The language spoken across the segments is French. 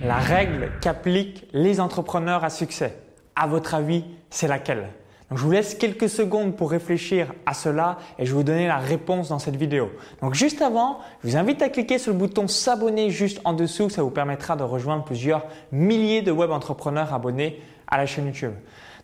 La règle qu'appliquent les entrepreneurs à succès, à votre avis, c'est laquelle? Donc, je vous laisse quelques secondes pour réfléchir à cela et je vais vous donner la réponse dans cette vidéo. Donc juste avant, je vous invite à cliquer sur le bouton s'abonner juste en dessous, ça vous permettra de rejoindre plusieurs milliers de web entrepreneurs abonnés à la chaîne YouTube.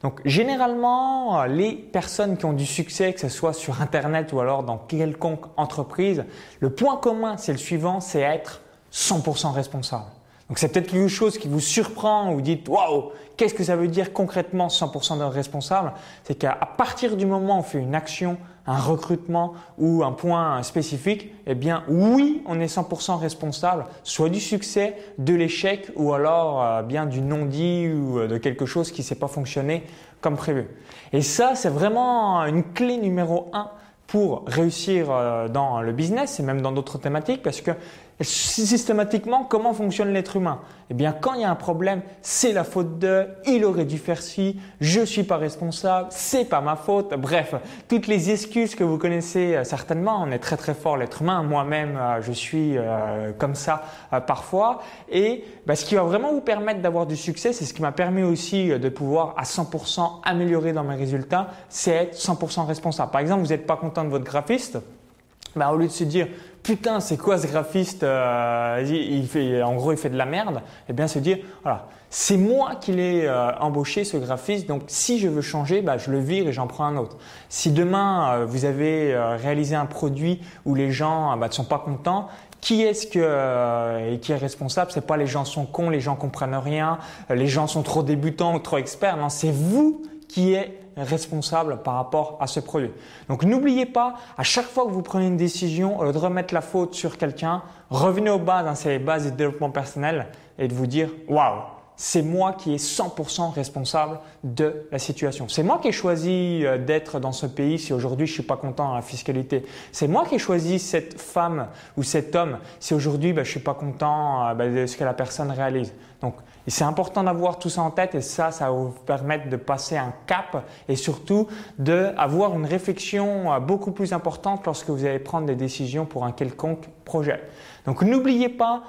Donc généralement, les personnes qui ont du succès, que ce soit sur Internet ou alors dans quelconque entreprise, le point commun, c'est le suivant, c'est être 100% responsable. Donc c'est peut-être quelque chose qui vous surprend ou vous dites waouh, qu'est-ce que ça veut dire concrètement 100% de responsable? C'est qu'à partir du moment où on fait une action, un recrutement ou un point spécifique, eh bien oui, on est 100% responsable, soit du succès, de l'échec ou alors euh, bien du non-dit ou euh, de quelque chose qui ne s'est pas fonctionné comme prévu. Et ça, c'est vraiment une clé numéro un pour réussir euh, dans le business et même dans d'autres thématiques parce que systématiquement, comment fonctionne l'être humain? Eh bien, quand il y a un problème, c'est la faute de, il aurait dû faire ci, je suis pas responsable, c'est pas ma faute. Bref, toutes les excuses que vous connaissez euh, certainement. On est très très fort l'être humain. Moi-même, euh, je suis euh, comme ça parfois. Et bah, ce qui va vraiment vous permettre d'avoir du succès, c'est ce qui m'a permis aussi de pouvoir à 100% améliorer dans mes résultats, c'est être 100% responsable. Par exemple, vous n'êtes pas content de votre graphiste. Bah, au lieu de se dire putain, c'est quoi ce graphiste euh, il fait, En gros, il fait de la merde. Et eh bien, se dire, voilà, c'est moi qui l'ai euh, embauché, ce graphiste. Donc, si je veux changer, bah, je le vire et j'en prends un autre. Si demain, euh, vous avez réalisé un produit où les gens bah, ne sont pas contents, qui est-ce que qui est responsable? C'est pas les gens sont cons, les gens comprennent rien, les gens sont trop débutants ou trop experts. Non, c'est vous qui êtes responsable par rapport à ce produit. Donc n'oubliez pas, à chaque fois que vous prenez une décision, de remettre la faute sur quelqu'un, revenez au bas dans ces bases de développement personnel et de vous dire waouh, c'est moi qui est 100% responsable de la situation. C'est moi qui ai choisi euh, d'être dans ce pays si aujourd'hui je suis pas content à la fiscalité. C'est moi qui ai choisi cette femme ou cet homme si aujourd'hui ben, je suis pas content euh, ben, de ce que la personne réalise. Donc c'est important d'avoir tout ça en tête et ça, ça va vous permettre de passer un cap et surtout d'avoir une réflexion euh, beaucoup plus importante lorsque vous allez prendre des décisions pour un quelconque projet. Donc n'oubliez pas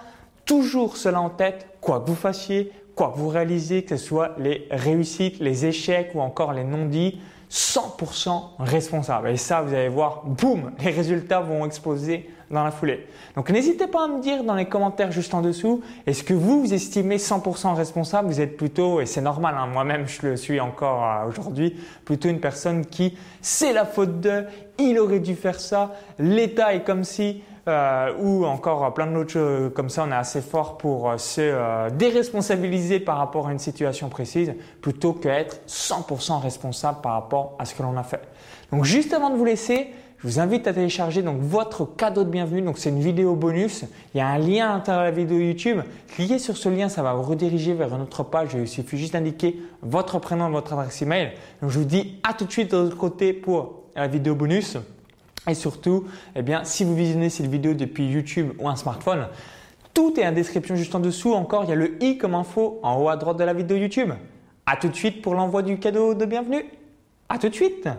toujours cela en tête, quoi que vous fassiez, quoi que vous réalisez, que ce soit les réussites, les échecs ou encore les non-dits, 100% responsable. Et ça, vous allez voir, boum, les résultats vont exploser dans la foulée. Donc n'hésitez pas à me dire dans les commentaires juste en dessous, est-ce que vous, vous estimez 100% responsable? Vous êtes plutôt, et c'est normal, hein, moi-même je le suis encore euh, aujourd'hui, plutôt une personne qui, c'est la faute de, il aurait dû faire ça, l'État est comme si, euh, ou encore plein d'autres choses comme ça, on est assez fort pour euh, se euh, déresponsabiliser par rapport à une situation précise plutôt qu'être 100% responsable par rapport à ce que l'on a fait. Donc juste avant de vous laisser, je vous invite à télécharger donc votre cadeau de bienvenue. Donc c'est une vidéo bonus. Il y a un lien à l'intérieur de la vidéo YouTube. Cliquez sur ce lien, ça va vous rediriger vers une autre page. Il suffit juste d'indiquer votre prénom et votre adresse email. Donc je vous dis à tout de suite de l'autre côté pour la vidéo bonus. Et surtout, eh bien, si vous visionnez cette vidéo depuis YouTube ou un smartphone, tout est en description juste en dessous. Encore, il y a le i comme info en haut à droite de la vidéo YouTube. À tout de suite pour l'envoi du cadeau de bienvenue. À tout de suite